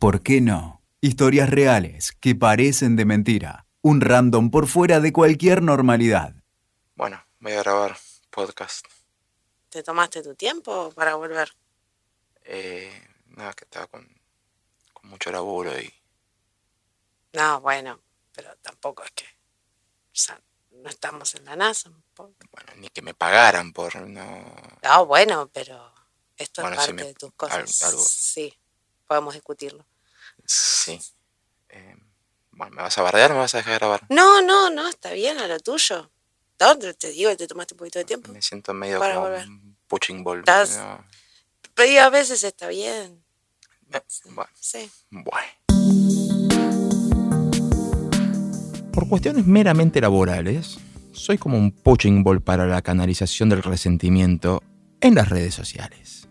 ¿Por qué no? Historias reales que parecen de mentira. Un random por fuera de cualquier normalidad. Bueno, voy a grabar podcast. ¿Te tomaste tu tiempo para volver? Eh, nada, que estaba con, con mucho laburo y... No, bueno, pero tampoco es que... O sea, no estamos en la NASA. un poco. Bueno, ni que me pagaran por... No... No, bueno, pero esto Bueno, es parte me- de tus cosas. al- algo. Sí, podemos discutirlo. Sí. Eh, bueno, ¿me vas a bardear o me vas a dejar grabar? No, no, no, está bien a lo tuyo. No, te digo que te tomaste un poquito de tiempo. Me siento medio Para como volver. un punching ball. Estás- No, Pero a veces está bien. eh, bueno, Sí. bueno. Por cuestiones meramente laborales, soy como un punching ball para la canalización del resentimiento en las redes sociales.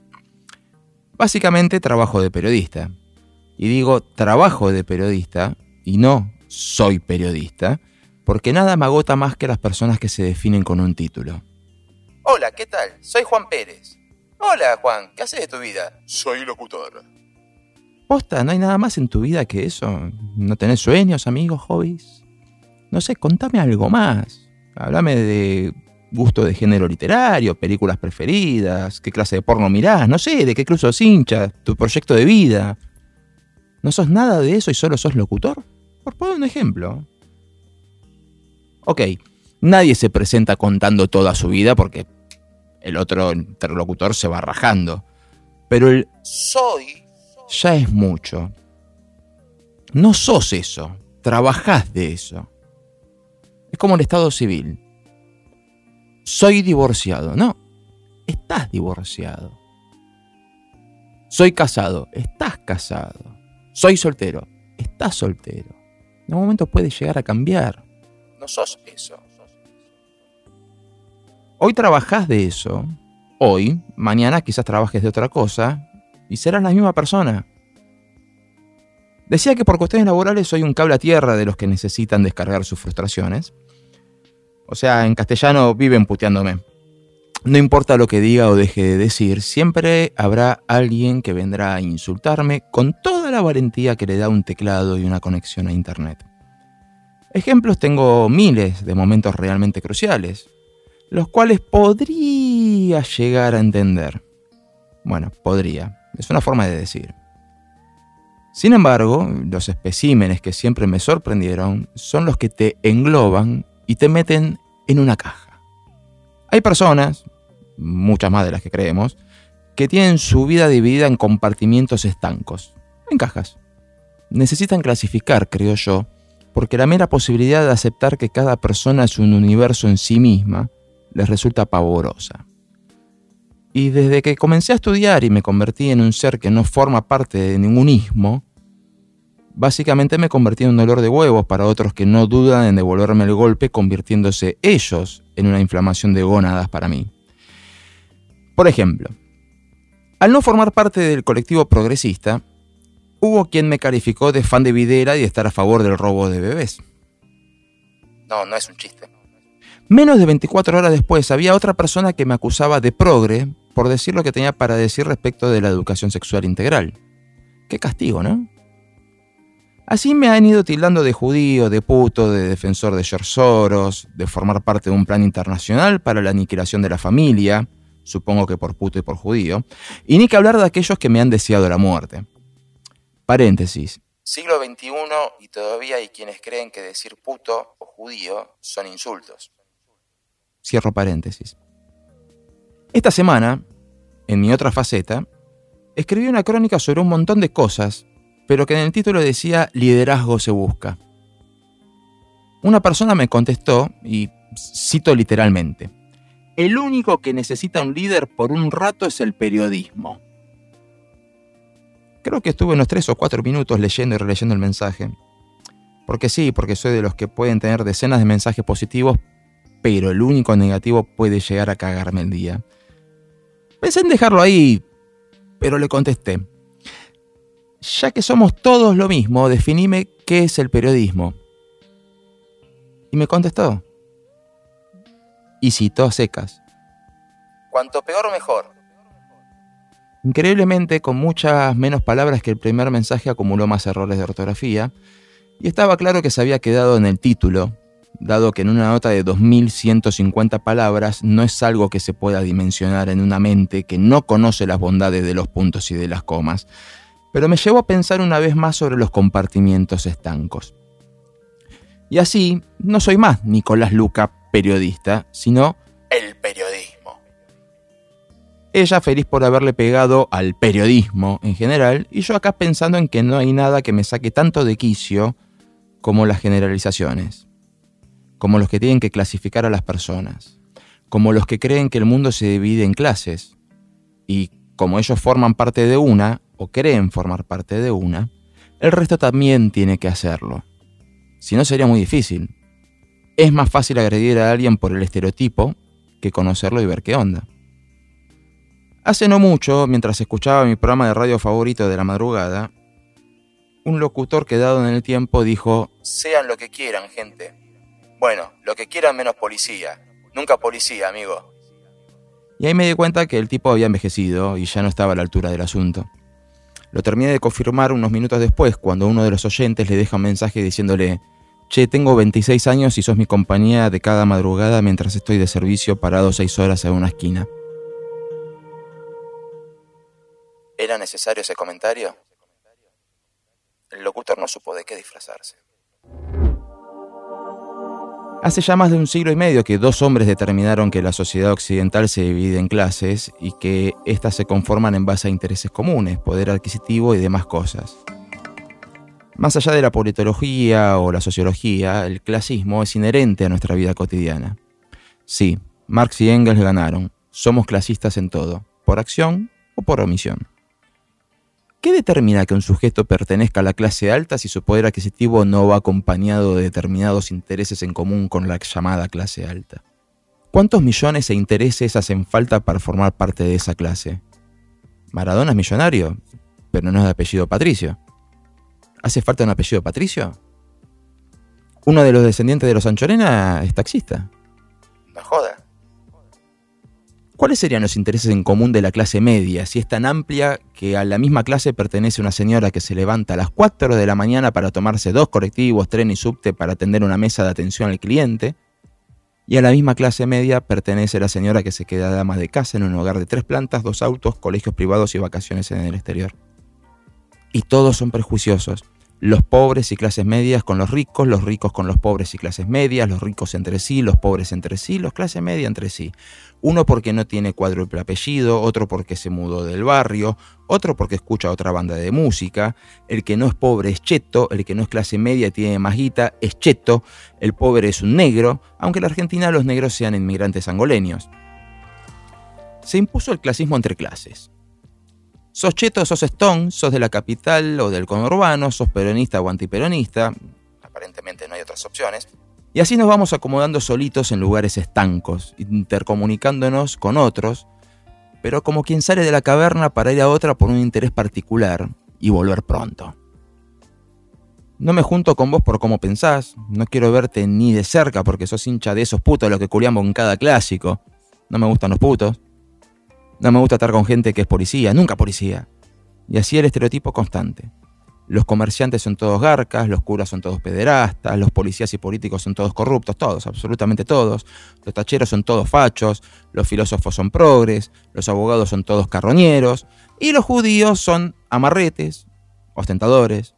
Básicamente trabajo de periodista. Y digo trabajo de periodista y no soy periodista, porque nada me agota más que las personas que se definen con un título. Hola, ¿qué tal? Soy Juan Pérez. Hola, Juan, ¿qué haces de tu vida? Soy locutor. Posta, ¿no hay nada más en tu vida que eso? ¿No tenés sueños, amigos, hobbies? No sé, contame algo más. Háblame de gusto de género literario, películas preferidas, qué clase de porno mirás, no sé, de qué club sos hincha, tu proyecto de vida. ¿No sos nada de eso y solo sos locutor? Por poner un ejemplo. Ok, nadie se presenta contando toda su vida porque el otro interlocutor se va rajando. Pero el soy ya es mucho. No sos eso, trabajás de eso. Es como el estado civil. Soy divorciado, no, estás divorciado. Soy casado, estás casado. Soy soltero, estás soltero. En un momento puede llegar a cambiar. No sos eso. Hoy trabajás de eso. Hoy, mañana quizás trabajes de otra cosa y serás la misma persona. Decía que por cuestiones laborales soy un cable a tierra de los que necesitan descargar sus frustraciones. O sea, en castellano viven puteándome. No importa lo que diga o deje de decir, siempre habrá alguien que vendrá a insultarme con toda la valentía que le da un teclado y una conexión a Internet. Ejemplos tengo miles de momentos realmente cruciales, los cuales podría llegar a entender. Bueno, podría. Es una forma de decir. Sin embargo, los especímenes que siempre me sorprendieron son los que te engloban y te meten en una caja. Hay personas, muchas más de las que creemos, que tienen su vida dividida en compartimientos estancos, en cajas. Necesitan clasificar, creo yo, porque la mera posibilidad de aceptar que cada persona es un universo en sí misma les resulta pavorosa. Y desde que comencé a estudiar y me convertí en un ser que no forma parte de ningún ismo, básicamente me convertí en un dolor de huevos para otros que no dudan en devolverme el golpe convirtiéndose ellos en una inflamación de gónadas para mí. Por ejemplo, al no formar parte del colectivo progresista, hubo quien me calificó de fan de Videla y de estar a favor del robo de bebés. No, no es un chiste. Menos de 24 horas después había otra persona que me acusaba de progre por decir lo que tenía para decir respecto de la educación sexual integral. Qué castigo, ¿no? Así me han ido tildando de judío, de puto, de defensor de George Soros, de formar parte de un plan internacional para la aniquilación de la familia, supongo que por puto y por judío, y ni que hablar de aquellos que me han deseado la muerte. Paréntesis. Siglo XXI y todavía hay quienes creen que decir puto o judío son insultos. Cierro paréntesis. Esta semana, en mi otra faceta, escribí una crónica sobre un montón de cosas, pero que en el título decía liderazgo se busca. Una persona me contestó, y cito literalmente, el único que necesita un líder por un rato es el periodismo. Creo que estuve unos tres o cuatro minutos leyendo y releyendo el mensaje. Porque sí, porque soy de los que pueden tener decenas de mensajes positivos, pero el único negativo puede llegar a cagarme el día. Pensé en dejarlo ahí, pero le contesté. Ya que somos todos lo mismo, definime qué es el periodismo. Y me contestó. Y citó a secas. Cuanto peor, mejor. Increíblemente, con muchas menos palabras que el primer mensaje acumuló más errores de ortografía, y estaba claro que se había quedado en el título, dado que en una nota de 2150 palabras no es algo que se pueda dimensionar en una mente que no conoce las bondades de los puntos y de las comas, pero me llevó a pensar una vez más sobre los compartimientos estancos. Y así, no soy más Nicolás Luca, periodista, sino el periodismo. Ella feliz por haberle pegado al periodismo en general, y yo acá pensando en que no hay nada que me saque tanto de quicio como las generalizaciones, como los que tienen que clasificar a las personas, como los que creen que el mundo se divide en clases, y como ellos forman parte de una, o creen formar parte de una, el resto también tiene que hacerlo. Si no sería muy difícil. Es más fácil agredir a alguien por el estereotipo que conocerlo y ver qué onda. Hace no mucho, mientras escuchaba mi programa de radio favorito de la madrugada, un locutor quedado en el tiempo dijo, Sean lo que quieran, gente. Bueno, lo que quieran menos policía. Nunca policía, amigo. Y ahí me di cuenta que el tipo había envejecido y ya no estaba a la altura del asunto. Lo terminé de confirmar unos minutos después, cuando uno de los oyentes le deja un mensaje diciéndole, Che, tengo 26 años y sos mi compañía de cada madrugada mientras estoy de servicio parado 6 horas en una esquina. ¿Era necesario ese comentario? El locutor no supo de qué disfrazarse. Hace ya más de un siglo y medio que dos hombres determinaron que la sociedad occidental se divide en clases y que éstas se conforman en base a intereses comunes, poder adquisitivo y demás cosas. Más allá de la politología o la sociología, el clasismo es inherente a nuestra vida cotidiana. Sí, Marx y Engels ganaron. Somos clasistas en todo, por acción o por omisión. ¿Qué determina que un sujeto pertenezca a la clase alta si su poder adquisitivo no va acompañado de determinados intereses en común con la llamada clase alta? ¿Cuántos millones e intereses hacen falta para formar parte de esa clase? Maradona es millonario, pero no es de apellido Patricio. ¿Hace falta un apellido Patricio? Uno de los descendientes de los Anchorena es taxista. No joda. ¿Cuáles serían los intereses en común de la clase media si es tan amplia que a la misma clase pertenece una señora que se levanta a las 4 de la mañana para tomarse dos colectivos, tren y subte para atender una mesa de atención al cliente? Y a la misma clase media pertenece la señora que se queda dama de casa en un hogar de tres plantas, dos autos, colegios privados y vacaciones en el exterior. Y todos son prejuiciosos los pobres y clases medias con los ricos, los ricos con los pobres y clases medias, los ricos entre sí, los pobres entre sí, los clases media entre sí. Uno porque no tiene cuádruple apellido, otro porque se mudó del barrio, otro porque escucha otra banda de música, el que no es pobre es cheto, el que no es clase media tiene más guita es cheto, el pobre es un negro, aunque en Argentina los negros sean inmigrantes angoleños. Se impuso el clasismo entre clases. Sos cheto, sos stone, sos de la capital o del conurbano, sos peronista o antiperonista, aparentemente no hay otras opciones, y así nos vamos acomodando solitos en lugares estancos, intercomunicándonos con otros, pero como quien sale de la caverna para ir a otra por un interés particular y volver pronto. No me junto con vos por cómo pensás, no quiero verte ni de cerca porque sos hincha de esos putos los que culiamos en cada clásico. No me gustan los putos. No me gusta estar con gente que es policía, nunca policía. Y así el estereotipo constante. Los comerciantes son todos garcas, los curas son todos pederastas, los policías y políticos son todos corruptos, todos, absolutamente todos. Los tacheros son todos fachos, los filósofos son progres, los abogados son todos carroñeros, y los judíos son amarretes, ostentadores,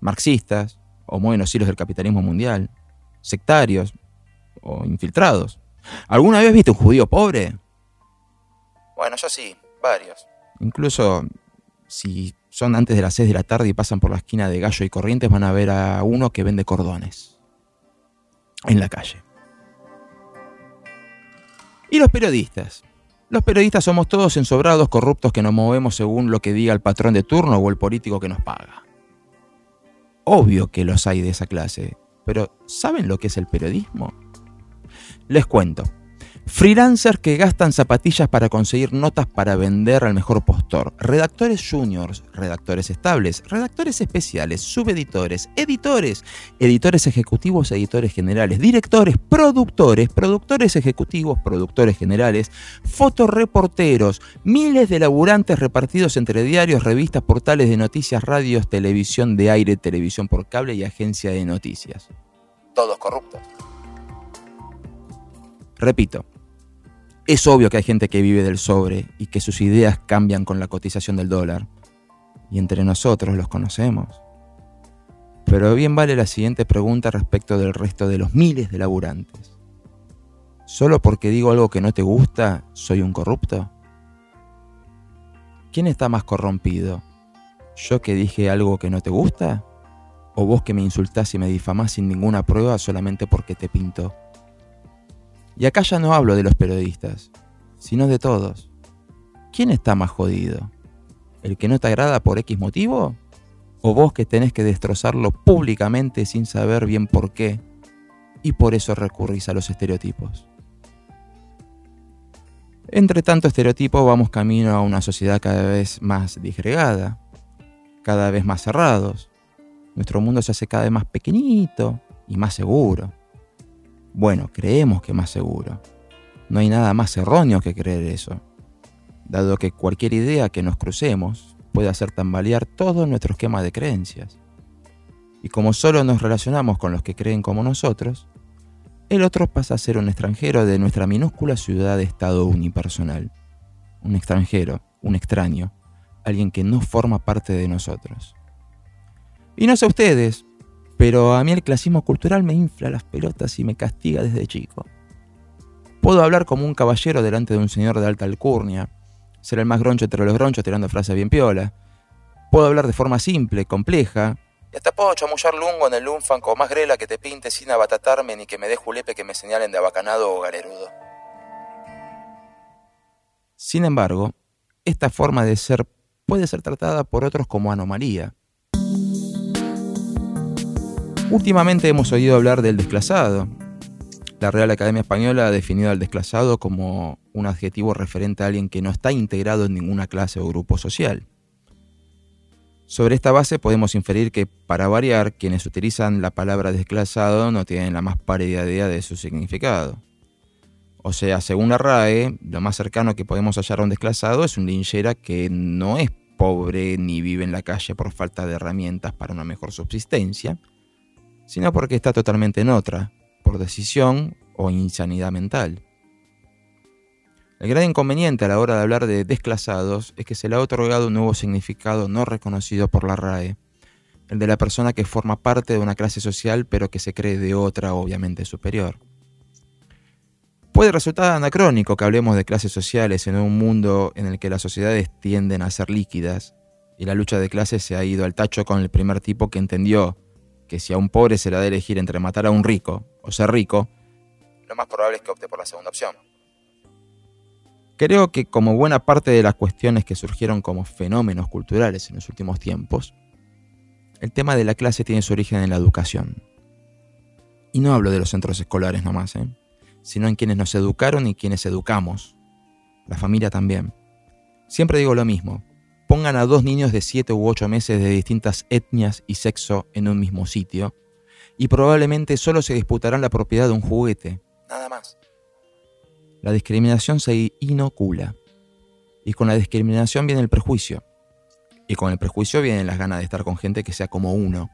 marxistas, o buenos hilos del capitalismo mundial, sectarios o infiltrados. ¿Alguna vez viste un judío pobre? Bueno, yo sí, varios. Incluso si son antes de las 6 de la tarde y pasan por la esquina de Gallo y Corrientes, van a ver a uno que vende cordones en la calle. Y los periodistas. Los periodistas somos todos ensobrados, corruptos que nos movemos según lo que diga el patrón de turno o el político que nos paga. Obvio que los hay de esa clase, pero ¿saben lo que es el periodismo? Les cuento. Freelancers que gastan zapatillas para conseguir notas para vender al mejor postor. Redactores juniors, redactores estables, redactores especiales, subeditores, editores, editores ejecutivos, editores generales, directores, productores, productores ejecutivos, productores generales, fotoreporteros, miles de laburantes repartidos entre diarios, revistas, portales de noticias, radios, televisión de aire, televisión por cable y agencia de noticias. Todos corruptos. Repito, es obvio que hay gente que vive del sobre y que sus ideas cambian con la cotización del dólar. Y entre nosotros los conocemos. Pero bien vale la siguiente pregunta respecto del resto de los miles de laburantes. ¿Solo porque digo algo que no te gusta, soy un corrupto? ¿Quién está más corrompido? ¿Yo que dije algo que no te gusta? ¿O vos que me insultás y me difamás sin ninguna prueba solamente porque te pinto? Y acá ya no hablo de los periodistas, sino de todos. ¿Quién está más jodido? ¿El que no te agrada por X motivo? ¿O vos que tenés que destrozarlo públicamente sin saber bien por qué? Y por eso recurrís a los estereotipos. Entre tanto estereotipo vamos camino a una sociedad cada vez más disgregada, cada vez más cerrados. Nuestro mundo se hace cada vez más pequeñito y más seguro. Bueno, creemos que más seguro. No hay nada más erróneo que creer eso, dado que cualquier idea que nos crucemos puede hacer tambalear todo nuestro esquema de creencias. Y como solo nos relacionamos con los que creen como nosotros, el otro pasa a ser un extranjero de nuestra minúscula ciudad-estado unipersonal. Un extranjero, un extraño, alguien que no forma parte de nosotros. Y no sé ustedes, pero a mí el clasismo cultural me infla las pelotas y me castiga desde chico. Puedo hablar como un caballero delante de un señor de alta alcurnia, ser el más groncho entre los gronchos tirando frases bien piola. Puedo hablar de forma simple, compleja, y hasta puedo chamullar lungo en el lunfanco más grela que te pinte sin abatatarme ni que me dé julepe que me señalen de abacanado o galerudo. Sin embargo, esta forma de ser puede ser tratada por otros como anomalía, Últimamente hemos oído hablar del desclasado. La Real Academia Española ha definido al desclasado como un adjetivo referente a alguien que no está integrado en ninguna clase o grupo social. Sobre esta base podemos inferir que, para variar, quienes utilizan la palabra desclasado no tienen la más pálida idea de su significado. O sea, según la RAE, lo más cercano que podemos hallar a un desclasado es un linchera que no es pobre ni vive en la calle por falta de herramientas para una mejor subsistencia, sino porque está totalmente en otra, por decisión o insanidad mental. El gran inconveniente a la hora de hablar de desclasados es que se le ha otorgado un nuevo significado no reconocido por la RAE, el de la persona que forma parte de una clase social pero que se cree de otra obviamente superior. Puede resultar anacrónico que hablemos de clases sociales en un mundo en el que las sociedades tienden a ser líquidas y la lucha de clases se ha ido al tacho con el primer tipo que entendió que si a un pobre se le da de elegir entre matar a un rico o ser rico, lo más probable es que opte por la segunda opción. Creo que como buena parte de las cuestiones que surgieron como fenómenos culturales en los últimos tiempos, el tema de la clase tiene su origen en la educación. Y no hablo de los centros escolares nomás, ¿eh? sino en quienes nos educaron y quienes educamos. La familia también. Siempre digo lo mismo, pongan a dos niños de 7 u 8 meses de distintas etnias y sexo en un mismo sitio, y probablemente solo se disputarán la propiedad de un juguete, nada más. La discriminación se inocula, y con la discriminación viene el prejuicio, y con el prejuicio vienen las ganas de estar con gente que sea como uno.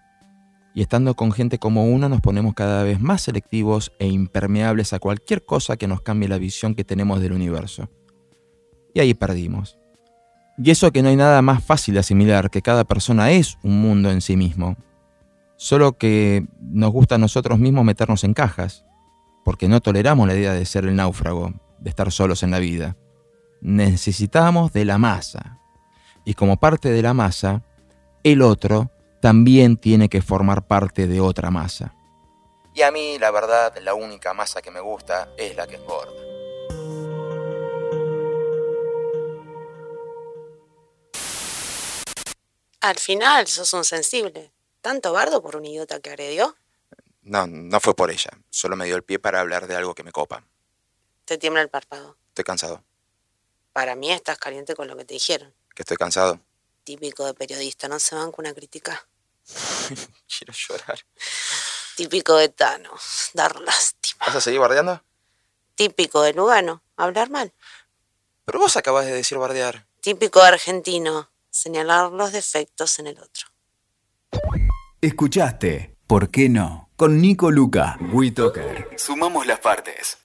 Y estando con gente como uno nos ponemos cada vez más selectivos e impermeables a cualquier cosa que nos cambie la visión que tenemos del universo. Y ahí perdimos. Y eso que no hay nada más fácil de asimilar, que cada persona es un mundo en sí mismo. Solo que nos gusta a nosotros mismos meternos en cajas, porque no toleramos la idea de ser el náufrago, de estar solos en la vida. Necesitamos de la masa. Y como parte de la masa, el otro también tiene que formar parte de otra masa. Y a mí, la verdad, la única masa que me gusta es la que engorda. Al final sos un sensible. ¿Tanto bardo por un idiota que agredió? No, no fue por ella. Solo me dio el pie para hablar de algo que me copa. Te tiembla el párpado. Estoy cansado. Para mí estás caliente con lo que te dijeron. Que estoy cansado. Típico de periodista, no se van con una crítica. Quiero llorar. Típico de Tano, dar lástima. ¿Vas a seguir bardeando? Típico de Lugano, hablar mal. Pero vos acabas de decir bardear. Típico de argentino, señalar los defectos en el otro. Escuchaste, ¿por qué no? Con Nico Luca, WeToker. Sumamos las partes.